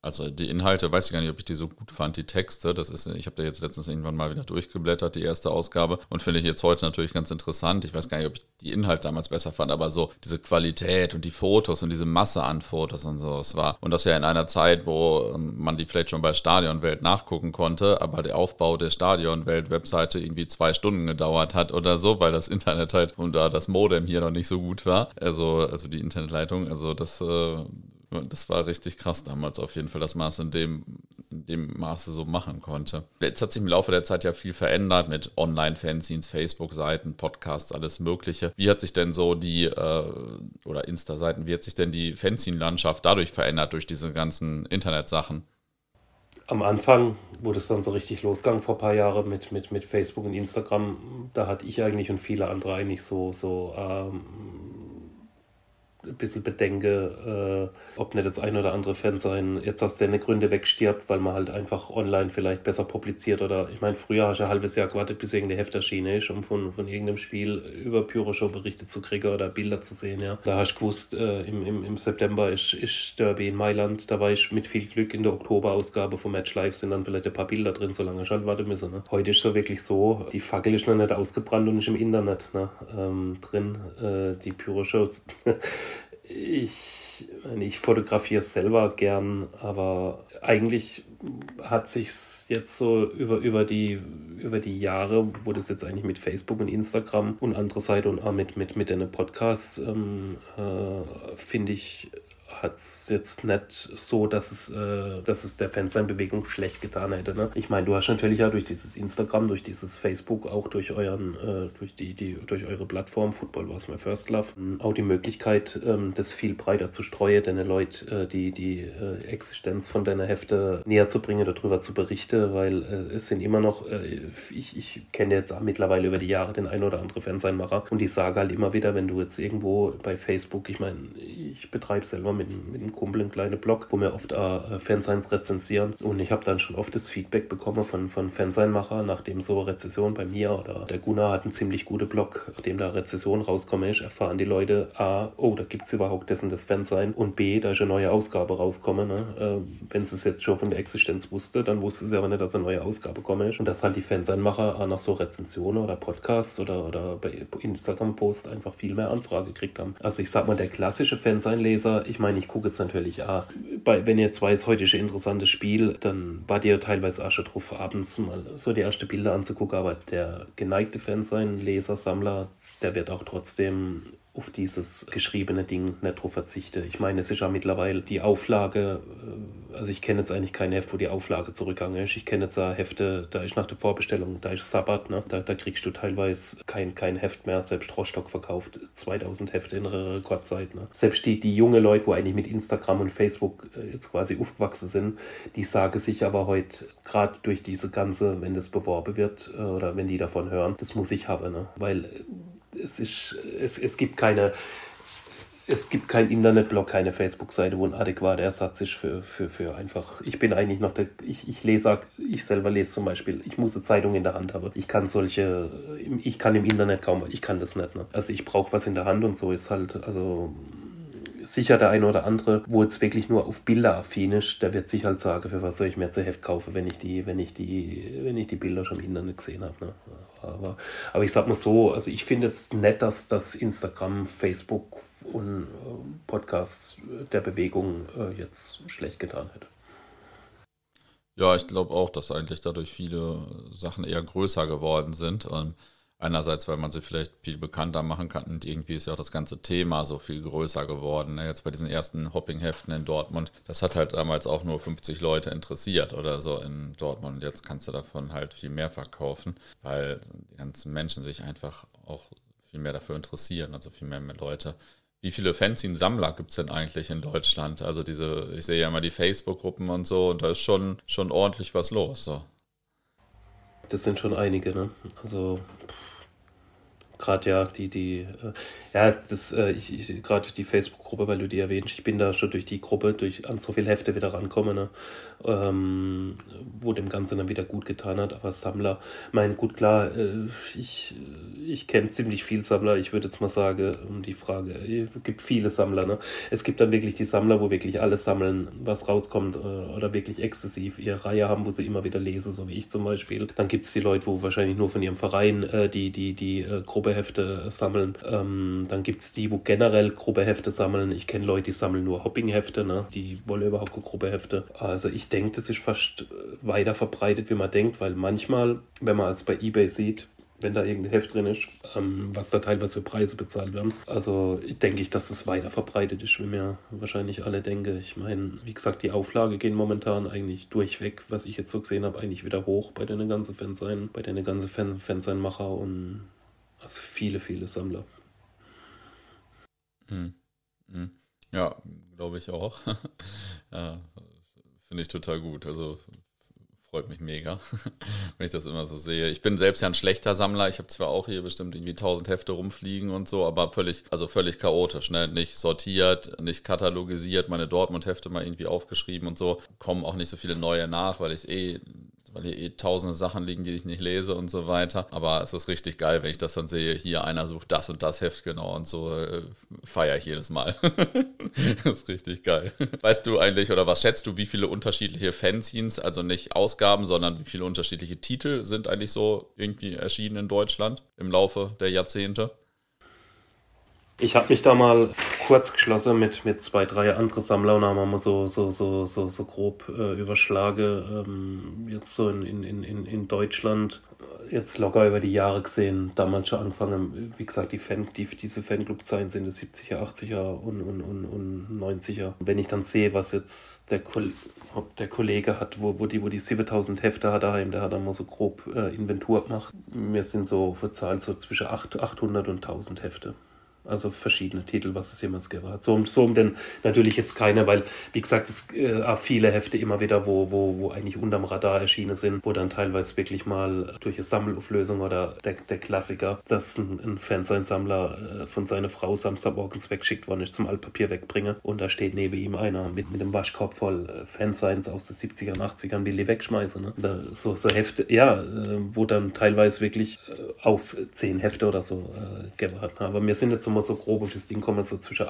also die Inhalte, weiß ich gar nicht, ob ich die so gut fand, die Texte. Das ist, ich habe da jetzt letztens irgendwann mal wieder durchgeblättert, die erste Ausgabe, und finde ich jetzt heute natürlich ganz interessant. Ich weiß gar nicht, ob ich die Inhalte damals besser fand, aber so diese Qualität und die Fotos und diese Masse an Fotos und so, es war. Und das ja in einer Zeit, wo ähm, man die vielleicht schon bei Stadionwelt nachgucken konnte, aber der Aufbau der Stadionwelt-Webseite irgendwie zwei Stunden gedauert hat oder so, weil das Internet halt und da das Modem hier noch nicht so gut war. Also, also die Internetleitung, also das äh, das war richtig krass damals auf jeden Fall, dass man es in dem, in dem Maße so machen konnte. Jetzt hat sich im Laufe der Zeit ja viel verändert mit Online-Fanzines, Facebook-Seiten, Podcasts, alles Mögliche. Wie hat sich denn so die, äh, oder Insta-Seiten, wie hat sich denn die Fanzine-Landschaft dadurch verändert, durch diese ganzen Internetsachen? Am Anfang, wo das dann so richtig losgang vor ein paar Jahren mit, mit, mit Facebook und Instagram, da hatte ich eigentlich und viele andere eigentlich so, so ähm, ein bisschen bedenke, äh, ob nicht das ein oder andere Fan sein jetzt aus den Gründen wegstirbt, weil man halt einfach online vielleicht besser publiziert oder ich meine, früher hast du ein halbes Jahr gewartet, bis irgendeine Heft erschienen ist, um von, von irgendeinem Spiel über Pyroshow Berichte zu kriegen oder Bilder zu sehen, ja. Da hast du gewusst, äh, im, im, im September ist, ist Derby in Mailand, da war ich mit viel Glück in der Oktoberausgabe von Match Live sind dann vielleicht ein paar Bilder drin, solange ich halt warten müssen. Ne? Heute ist so wirklich so, die Fackel ist noch nicht ausgebrannt und ist im Internet ne? ähm, drin, äh, die Pyroshow ich, ich fotografiere selber gern, aber eigentlich hat sich jetzt so über, über, die, über die Jahre, wo das jetzt eigentlich mit Facebook und Instagram und andere Seite und auch mit, mit, mit den Podcasts, ähm, äh, finde ich, hat es jetzt nicht so, dass es, äh, dass es der Fansign-Bewegung schlecht getan hätte. Ne? Ich meine, du hast natürlich ja durch dieses Instagram, durch dieses Facebook, auch durch euren, äh, durch die, die, durch eure Plattform, Football was my first love, ähm, auch die Möglichkeit, ähm, das viel breiter zu streuen, deine Leute, äh, die, die äh, Existenz von deiner Hefte näher zu bringen, darüber zu berichten, weil äh, es sind immer noch, äh, ich, ich kenne jetzt auch mittlerweile über die Jahre den ein oder andere Fansign-Macher und die sage halt immer wieder, wenn du jetzt irgendwo bei Facebook, ich meine, ich betreibe selber mit mit, einem Kumpel einen kleinen Blog, wo wir oft äh, Fansigns rezensieren. Und ich habe dann schon oft das Feedback bekommen von, von Fansignmacher, nachdem so Rezession bei mir oder der Gunnar hat einen ziemlich guten Blog, nachdem da Rezession rauskommt, ist, erfahren die Leute A, oh, da gibt es überhaupt dessen das Fansign und B, da ist eine neue Ausgabe rauskommen. Ne? Äh, Wenn sie es jetzt schon von der Existenz wusste, dann wusste sie aber nicht, dass eine neue Ausgabe kommen ist. Und dass halt die Fansignmacher nach so Rezensionen oder Podcasts oder, oder bei Instagram-Posts einfach viel mehr Anfrage gekriegt haben. Also ich sag mal, der klassische Fansign-Leser, ich meine, ich gucke jetzt natürlich auch, bei, wenn ihr weiß, heute ist ein interessantes Spiel, dann war dir teilweise auch schon drauf, abends mal so die ersten Bilder anzugucken, aber der geneigte Fan sein, Leser, Sammler, der wird auch trotzdem auf dieses geschriebene Ding nicht drauf verzichte. Ich meine, es ist ja mittlerweile die Auflage, äh, also ich kenne jetzt eigentlich kein Heft, wo die Auflage zurückgegangen ist. Ich kenne jetzt auch Hefte, da ist nach der Vorbestellung, da ist Sabbat, ne? da, da kriegst du teilweise kein, kein Heft mehr. Selbst Rostock verkauft 2000 Hefte in einer Rekordzeit. Ne? Selbst die, die junge Leute, wo eigentlich mit Instagram und Facebook äh, jetzt quasi aufgewachsen sind, die sagen sich aber heute, gerade durch diese ganze, wenn das beworben wird äh, oder wenn die davon hören, das muss ich haben. Ne? Weil es, ist, es, es gibt keine, es gibt keinen Internetblog, keine Facebook-Seite, wo ein adäquater Ersatz ist für, für, für einfach. Ich bin eigentlich noch der, ich, ich lese, ich selber lese zum Beispiel, ich muss eine Zeitung in der Hand haben. Ich kann solche, ich kann im Internet kaum, ich kann das nicht. Ne? Also ich brauche was in der Hand und so ist halt, also sicher der eine oder andere, wo jetzt wirklich nur auf Bilder affin ist, der wird sich halt sagen, für was soll ich mir ein Heft kaufen, wenn ich die, wenn ich die, wenn ich die Bilder schon im Internet gesehen habe. Ne? Aber, aber ich sag mal so, also ich finde jetzt nett, dass das Instagram, Facebook und äh, Podcasts der Bewegung äh, jetzt schlecht getan hätte. Ja, ich glaube auch, dass eigentlich dadurch viele Sachen eher größer geworden sind. Und Einerseits, weil man sie vielleicht viel bekannter machen kann und irgendwie ist ja auch das ganze Thema so viel größer geworden. Ne? Jetzt bei diesen ersten Hopping-Heften in Dortmund, das hat halt damals auch nur 50 Leute interessiert oder so in Dortmund. Und jetzt kannst du davon halt viel mehr verkaufen, weil die ganzen Menschen sich einfach auch viel mehr dafür interessieren, also viel mehr, mehr Leute. Wie viele Fanzine-Sammler gibt es denn eigentlich in Deutschland? Also diese, ich sehe ja immer die Facebook-Gruppen und so und da ist schon, schon ordentlich was los. So. Das sind schon einige, ne? Also gerade ja die die äh, ja das äh, ich, ich gerade die Facebook-Gruppe, weil du die erwähnst, ich bin da schon durch die Gruppe durch an so viele Hefte wieder rankomme, ne? ähm, wo dem Ganzen dann wieder gut getan hat. Aber Sammler, mein gut klar, äh, ich ich kenne ziemlich viel Sammler. Ich würde jetzt mal sagen, um die Frage, es gibt viele Sammler, ne? Es gibt dann wirklich die Sammler, wo wirklich alles sammeln, was rauskommt äh, oder wirklich exzessiv ihre Reihe haben, wo sie immer wieder lesen, so wie ich zum Beispiel. Dann gibt es die Leute, wo wahrscheinlich nur von ihrem Verein äh, die die die äh, Gruppe Gruppehefte sammeln. Ähm, dann gibt es die, wo generell Gruppehefte sammeln. Ich kenne Leute, die sammeln nur Hoppinghefte, ne? die wollen überhaupt keine Gruppehefte. Also ich denke, das ist fast weiter verbreitet, wie man denkt, weil manchmal, wenn man als bei Ebay sieht, wenn da irgendein Heft drin ist, ähm, was da teilweise für Preise bezahlt werden. Also denke ich, dass es weiter verbreitet ist, wie mir wahrscheinlich alle denken. Ich meine, wie gesagt, die Auflage gehen momentan eigentlich durchweg, was ich jetzt so gesehen habe, eigentlich wieder hoch bei den ganzen Fansein, bei den ganzen Fan Fanseinmacher und also viele, viele Sammler. Hm. Hm. Ja, glaube ich auch. ja, Finde ich total gut. Also freut mich mega, wenn ich das immer so sehe. Ich bin selbst ja ein schlechter Sammler. Ich habe zwar auch hier bestimmt irgendwie 1000 Hefte rumfliegen und so, aber völlig, also völlig chaotisch, ne? Nicht sortiert, nicht katalogisiert, meine Dortmund-Hefte mal irgendwie aufgeschrieben und so. Kommen auch nicht so viele neue nach, weil ich eh weil hier eh tausende Sachen liegen, die ich nicht lese und so weiter. Aber es ist richtig geil, wenn ich das dann sehe, hier einer sucht das und das Heft genau und so äh, feiere ich jedes Mal. das ist richtig geil. Weißt du eigentlich oder was schätzt du, wie viele unterschiedliche Fanzines, also nicht Ausgaben, sondern wie viele unterschiedliche Titel sind eigentlich so irgendwie erschienen in Deutschland im Laufe der Jahrzehnte? Ich habe mich da mal kurz geschlossen mit, mit zwei, drei andere Sammler und haben wir so, so, so, so, so grob äh, überschlage. Ähm, jetzt so in, in, in, in Deutschland, jetzt locker über die Jahre gesehen, damals schon angefangen, wie gesagt, die Fan, die, diese Fanclub-Zeiten sind die 70er, 80er und, und, und, und 90er. Wenn ich dann sehe, was jetzt der, Ko der Kollege hat, wo, wo die, wo die 7000 Hefte hat daheim, der hat dann mal so grob äh, Inventur gemacht. Wir sind so verzahlt so zwischen 8, 800 und 1000 Hefte. Also verschiedene Titel, was es jemals gegeben hat. So, so um denn natürlich jetzt keine, weil, wie gesagt, es äh, viele Hefte immer wieder, wo, wo, wo eigentlich unterm Radar erschienen sind, wo dann teilweise wirklich mal durch eine Sammelauflösung oder der, der Klassiker, dass ein, ein Fernsehsammler äh, von seiner Frau Samstagmorgens wegschickt worden ist, zum Altpapier wegbringen und da steht neben ihm einer mit, mit einem Waschkorb voll äh, Fansigns aus den 70er und 80ern, will die wegschmeißen. Ne? Da, so, so Hefte, ja, äh, wo dann teilweise wirklich äh, auf zehn Hefte oder so äh. Ne? Aber wir sind jetzt so mal so grob auf das Ding kommen, so zwischen.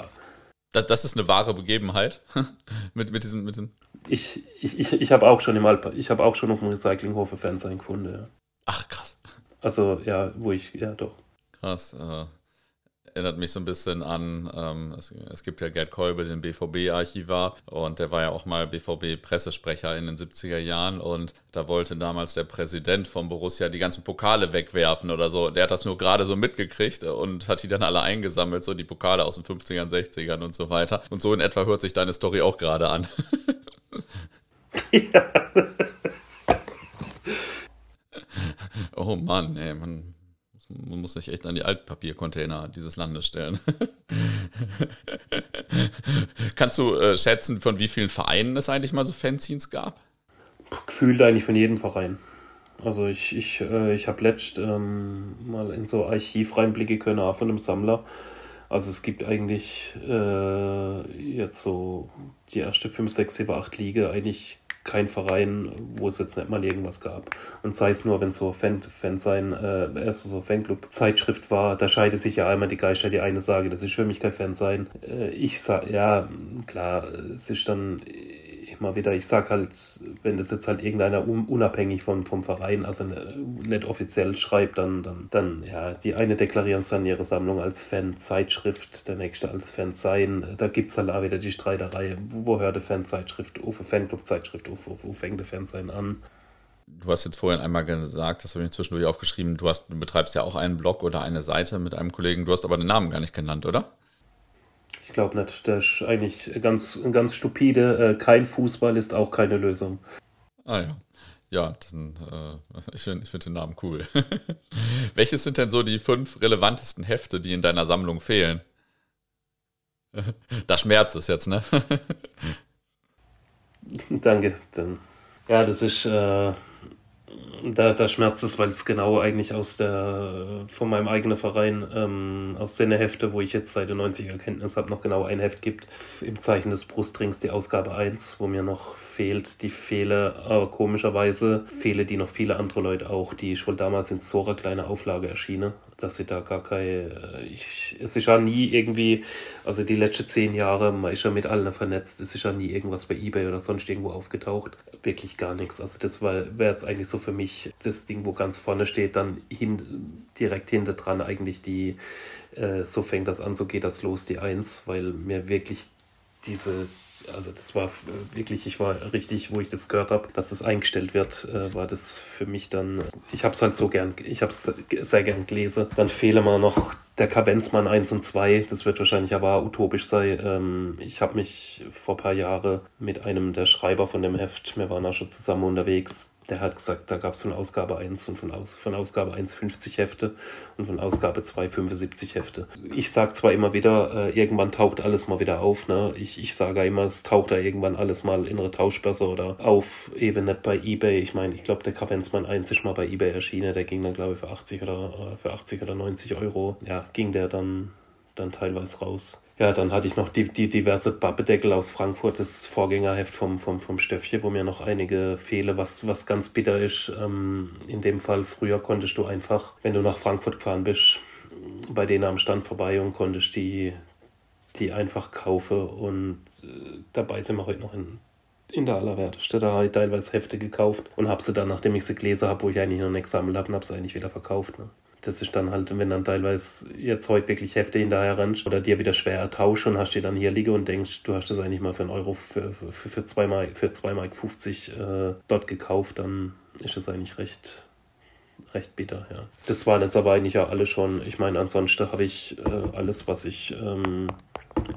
Das, das ist eine wahre Begebenheit. mit, mit diesem. Mit diesem ich ich, ich, ich habe auch schon im Alpa, ich habe auch schon auf dem Recyclinghof Fernsehen gefunden. Ja. Ach, krass. Also, ja, wo ich, ja, doch. Krass. Äh, erinnert mich so ein bisschen an, ähm, es, es, gibt ja Gerd Kolbe, den BVB-Archivar, und der war ja auch mal BVB-Pressesprecher in den 70er Jahren und da wollte damals der Präsident von Borussia die ganzen Pokale wegwerfen oder so. Der hat das nur gerade so mitgekriegt und hat die dann alle eingesammelt, so die Pokale aus den 50ern, 60ern und so weiter. Und so in etwa hört sich deine Story auch gerade an. ja. oh Mann, ey, man man muss sich echt an die Altpapiercontainer dieses Landes stellen. Kannst du äh, schätzen, von wie vielen Vereinen es eigentlich mal so Fanzines gab? Gefühlt eigentlich von jedem Verein. Also ich, ich, äh, ich habe letzt ähm, mal in so Archiv reinblicken können, auch von einem Sammler. Also es gibt eigentlich äh, jetzt so die erste 5, 6, 7, 8 Liga eigentlich kein Verein, wo es jetzt nicht mal irgendwas gab. Und sei es nur, wenn so Fan, Fan sein, äh, also so Fanclub-Zeitschrift war, da scheidet sich ja einmal die Geister, die eine sage, das ist für mich kein Fan sein. Äh, ich sag, ja, klar, es ist dann immer wieder, ich sag halt, wenn das jetzt halt irgendeiner unabhängig vom, vom Verein, also ne, nicht offiziell schreibt, dann, dann, dann, ja, die eine deklarieren dann ihre Sammlung als Fanzeitschrift, der nächste als Fan sein. Da gibt es halt auch wieder die Streiterei, wo hört die Fanzeitschrift auf, Fanclub-Zeitschrift auf, wo fängt der Fan sein an? Du hast jetzt vorhin einmal gesagt, das habe ich zwischendurch aufgeschrieben, du, hast, du betreibst ja auch einen Blog oder eine Seite mit einem Kollegen. Du hast aber den Namen gar nicht genannt, oder? Ich glaube nicht. Das ist eigentlich ganz, ganz stupide. Äh, kein Fußball ist auch keine Lösung. Ah ja. Ja, dann, äh, ich finde ich find den Namen cool. Welches sind denn so die fünf relevantesten Hefte, die in deiner Sammlung fehlen? da schmerzt es jetzt, ne? Danke. Dann, ja, das ist, äh, da, da schmerzt es, weil es genau eigentlich aus der, von meinem eigenen Verein, ähm, aus den Hefte, wo ich jetzt seit den 90er Kenntnis habe, noch genau ein Heft gibt. Im Zeichen des Brustrings die Ausgabe 1, wo mir noch fehlt. Die fehle, aber komischerweise fehle die noch viele andere Leute auch, die wohl damals in Zora kleine Auflage erschienen. Dass sie da gar keine, äh, ich, es ist ja nie irgendwie, also die letzten zehn Jahre, man ist ja mit allen vernetzt, es ist ja nie irgendwas bei Ebay oder sonst irgendwo aufgetaucht. Wirklich gar nichts. Also das wäre jetzt eigentlich so für mich das Ding, wo ganz vorne steht, dann hin, direkt hinter dran eigentlich die, äh, so fängt das an, so geht das los, die Eins, weil mir wirklich diese also das war äh, wirklich, ich war richtig, wo ich das gehört habe, dass das eingestellt wird, äh, war das für mich dann, ich habe es halt so gern, ich habe es sehr gern gelesen. Dann fehle mir noch der Kavenzmann 1 und 2, das wird wahrscheinlich aber utopisch sein. Ähm, ich habe mich vor ein paar Jahren mit einem der Schreiber von dem Heft, wir waren auch schon zusammen unterwegs, der hat gesagt, da gab es von Ausgabe 1 und von, Aus, von Ausgabe 1 50 Hefte und von Ausgabe 2 75 Hefte. Ich sage zwar immer wieder, äh, irgendwann taucht alles mal wieder auf. Ne? Ich, ich sage immer, es taucht da irgendwann alles mal in eine Tauschbörse oder auf, eben nicht bei Ebay. Ich meine, ich glaube, der Kavenzmann 1 ist mal bei Ebay erschienen, der ging dann, glaube ich, für 80 oder, äh, für 80 oder 90 Euro. Ja, ging der dann, dann teilweise raus. Ja, dann hatte ich noch die, die diverse Babbedeckel aus Frankfurt, das Vorgängerheft vom, vom, vom Stöffchen, wo mir noch einige fehle, was, was ganz bitter ist. Ähm, in dem Fall, früher konntest du einfach, wenn du nach Frankfurt gefahren bist, bei denen am Stand vorbei und konntest die, die einfach kaufen. Und äh, dabei sind wir heute noch in, in der allerwertesten. Da habe ich teilweise Hefte gekauft und habe sie dann, nachdem ich sie gelesen habe, wo ich eigentlich noch nichts gesammelt habe, habe sie eigentlich wieder verkauft. Ne? Das ist dann halt, wenn dann teilweise jetzt heute wirklich Hefte hinterher rennst oder dir wieder schwer tauschst und hast die dann hier liegen und denkst, du hast das eigentlich mal für einen Euro, für, für, für 2 Mark, für 2 Mark 50 äh, dort gekauft, dann ist das eigentlich recht, recht bitter, ja. Das waren jetzt aber eigentlich ja alle schon, ich meine, ansonsten habe ich äh, alles, was ich ähm,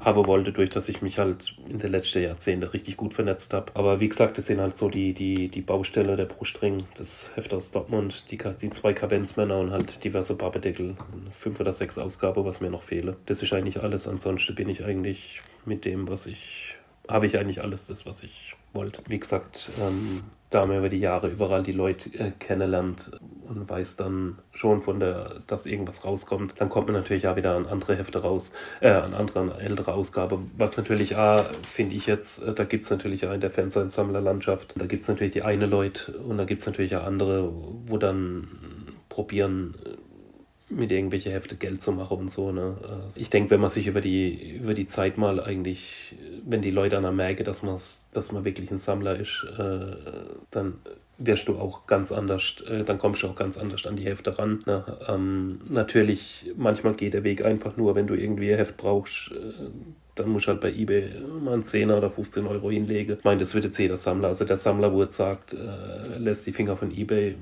haben wollte, durch dass ich mich halt in den letzten Jahrzehnten richtig gut vernetzt habe. Aber wie gesagt, das sind halt so die, die, die Baustelle, der Brustring, das Heft aus Dortmund, die, die zwei Kavenzmänner und halt diverse Barbedeckel, fünf oder sechs Ausgaben, was mir noch fehle. Das ist eigentlich alles. Ansonsten bin ich eigentlich mit dem, was ich, habe ich eigentlich alles das, was ich wollte. Wie gesagt, ähm, da haben wir über die Jahre überall die Leute äh, kennenlernt und weiß dann schon von der, dass irgendwas rauskommt. Dann kommt man natürlich auch wieder an andere Hefte raus, äh, an andere, an ältere Ausgabe. Was natürlich auch, finde ich jetzt, äh, da gibt es natürlich auch in der Fansammlerlandschaft, da gibt es natürlich die eine Leute und da gibt es natürlich auch andere, wo dann probieren, mit irgendwelche Hefte Geld zu machen und so. Ne? Also ich denke, wenn man sich über die, über die Zeit mal eigentlich, wenn die Leute dann merken, dass, dass man wirklich ein Sammler ist, äh, dann wirst du auch ganz anders, äh, dann kommst du auch ganz anders an die Hefte ran. Ne? Ähm, natürlich, manchmal geht der Weg einfach nur, wenn du irgendwie ein Heft brauchst, äh, dann musst du halt bei eBay mal einen 10 oder 15 Euro hinlegen. Ich meine, das wird jetzt jeder Sammler. Also der Sammler, wo jetzt sagt, äh, lässt die Finger von eBay,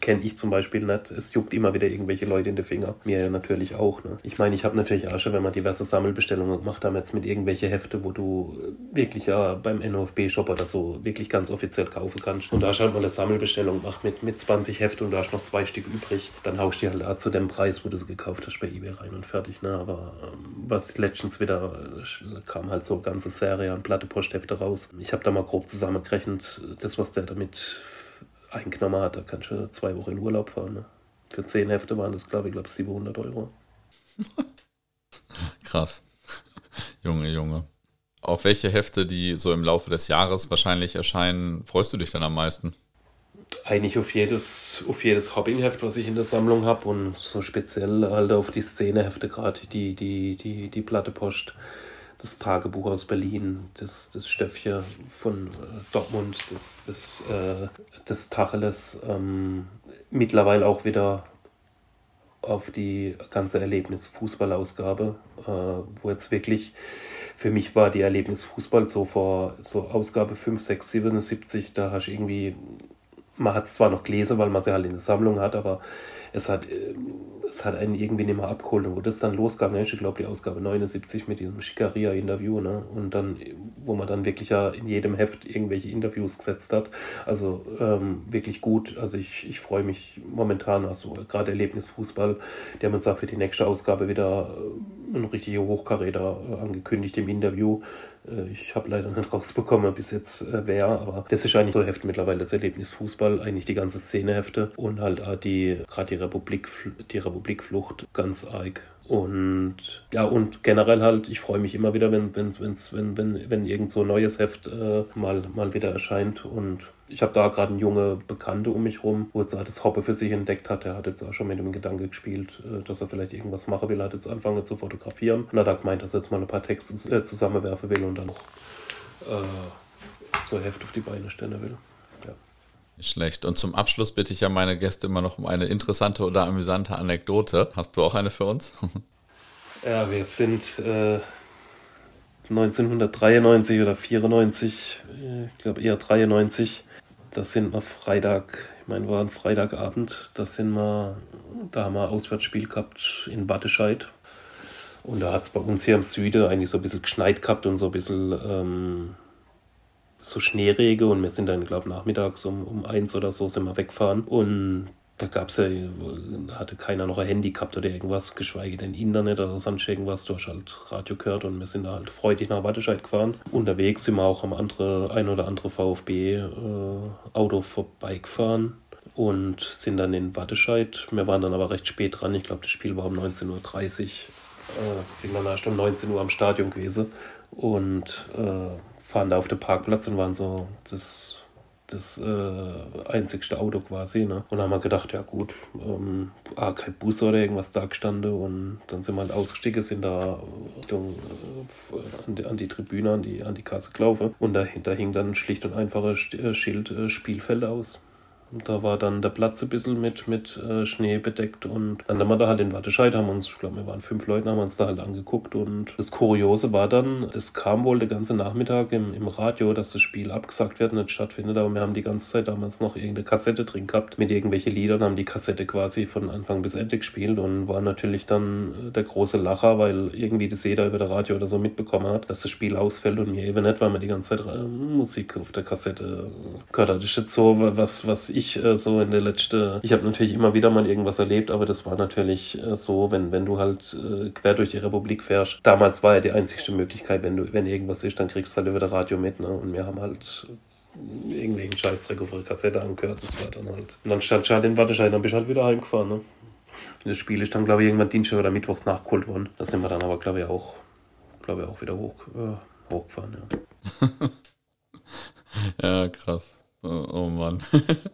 kenne ich zum Beispiel nicht. Es juckt immer wieder irgendwelche Leute in die Finger. Mir natürlich auch. Ne? Ich meine, ich habe natürlich schon, wenn man diverse Sammelbestellungen gemacht haben, jetzt mit irgendwelche Hefte, wo du wirklich ja beim NOFB-Shop oder so wirklich ganz offiziell kaufen kannst. Und da hast halt mal eine Sammelbestellung gemacht mit, mit 20 Heften und da hast noch zwei Stück übrig. Dann haust du die halt auch zu dem Preis, wo du sie gekauft hast, bei eBay rein und fertig. Ne? Aber ähm, was letztens wieder äh, kam halt so ganze Serie an Platte Posthefte raus. Ich habe da mal grob zusammengerechnet, das, was der damit eingenommen hat, da kannst du zwei Wochen in Urlaub fahren. Ne? Für zehn Hefte waren das, glaube ich, glaube 700 Euro. Krass. Junge, Junge. Auf welche Hefte, die so im Laufe des Jahres wahrscheinlich erscheinen, freust du dich dann am meisten? Eigentlich auf jedes, auf jedes Hobbingheft, was ich in der Sammlung habe und so speziell halt auf die Szenehefte gerade, die, die, die, die Platte Post das Tagebuch aus Berlin, das, das Stöffchen von äh, Dortmund, das, das, äh, das Tacheles, ähm, mittlerweile auch wieder auf die ganze Erlebnis-Fußballausgabe, äh, wo jetzt wirklich für mich war die Erlebnis Fußball so vor so Ausgabe 5, 6, 77, da hast du irgendwie man hat es zwar noch gelesen, weil man sie halt in der Sammlung hat, aber es hat, es hat einen irgendwie nicht mehr abgeholt. Und wo das dann losgegangen ist, ich glaube die Ausgabe 79 mit diesem Schikaria-Interview, ne? Und dann, wo man dann wirklich ja in jedem Heft irgendwelche Interviews gesetzt hat. Also ähm, wirklich gut. Also ich, ich freue mich momentan, also gerade Erlebnisfußball, haben uns auch für die nächste Ausgabe wieder äh, ein richtiger Hochkaräter äh, angekündigt im Interview. Äh, ich habe leider nicht rausbekommen bis jetzt äh, wer, aber das ist eigentlich so Heft mittlerweile das Erlebnis Fußball, eigentlich die ganze Szenehefte und halt auch die, gerade die Republik, die Republikflucht ganz arg. Und ja, und generell halt, ich freue mich immer wieder, wenn, wenn, wenn, wenn, wenn irgend so ein neues Heft äh, mal, mal wieder erscheint und ich habe da gerade einen junge Bekannte um mich rum, wo jetzt das Hobby für sich entdeckt hat. Der hat jetzt auch schon mit dem Gedanke gespielt, äh, dass er vielleicht irgendwas machen will. Er hat jetzt angefangen zu fotografieren und hat da gemeint, dass er jetzt mal ein paar Texte äh, zusammenwerfen will und dann noch äh, so ein Heft auf die Beine stellen will. Nicht schlecht. Und zum Abschluss bitte ich ja meine Gäste immer noch um eine interessante oder amüsante Anekdote. Hast du auch eine für uns? ja, wir sind äh, 1993 oder 94, äh, ich glaube eher 93, das sind wir Freitag, ich meine, war ein Freitagabend, das sind wir, da haben wir Auswärtsspiel gehabt in Wattescheid. Und da hat es bei uns hier im Süden eigentlich so ein bisschen geschneit gehabt und so ein bisschen ähm, so Schneerege. Und wir sind dann, glaube ich, nachmittags um, um eins oder so sind wir weggefahren. Und da gab es ja, hatte keiner noch ein Handy gehabt oder irgendwas, geschweige denn Internet oder sonst irgendwas. Du hast halt Radio gehört und wir sind da halt freudig nach Wattescheid gefahren. Unterwegs sind wir auch am andere, ein oder andere VfB-Auto äh, vorbeigefahren und sind dann in Wattescheid. Wir waren dann aber recht spät dran. Ich glaube, das Spiel war um 19.30 Uhr. Äh, sind dann erst um 19 Uhr am Stadion gewesen und äh, fahren da auf den Parkplatz und waren so das das äh, einzigste Auto quasi. Ne? Und haben wir gedacht, ja gut, ähm, ah, kein Bus oder irgendwas da gestanden und dann sind wir halt ausgestiegen, sind da Richtung äh, an, die, an, die, Tribüne, an die, an die Kasse gelaufen und dahinter hing dann schlicht und einfaches äh, Schild äh, Spielfeld aus. Und da war dann der Platz ein bisschen mit, mit äh, Schnee bedeckt und dann haben wir da halt in Wattescheid, haben uns, ich glaube, wir waren fünf Leute, haben uns da halt angeguckt und das Kuriose war dann, das kam wohl den ganzen Nachmittag im, im Radio, dass das Spiel abgesagt wird, nicht stattfindet, aber wir haben die ganze Zeit damals noch irgendeine Kassette drin gehabt mit irgendwelchen Liedern, haben die Kassette quasi von Anfang bis Ende gespielt und war natürlich dann äh, der große Lacher, weil irgendwie das jeder über der Radio oder so mitbekommen hat, dass das Spiel ausfällt und mir eben nicht, weil man die ganze Zeit äh, Musik auf der Kassette gehört hat. Das ist jetzt so, was, was ich ich äh, so in der letzten, ich habe natürlich immer wieder mal irgendwas erlebt, aber das war natürlich äh, so, wenn, wenn du halt äh, quer durch die Republik fährst. Damals war ja die einzigste Möglichkeit, wenn du, wenn irgendwas ist, dann kriegst du halt über das Radio mit, ne? Und wir haben halt irgendwelchen Scheißdreck auf der Kassette angehört, das war dann halt. Und dann stand Schad in Wattescheid, dann bist du halt wieder heimgefahren, ne? Das Spiel ist dann, glaube ich, irgendwann Dienstag oder Mittwochs nachgeholt worden. Da sind wir dann aber, glaube ich, auch, glaube ich, auch wieder hoch, äh, hochgefahren, ja. ja, krass. Oh, oh Mann.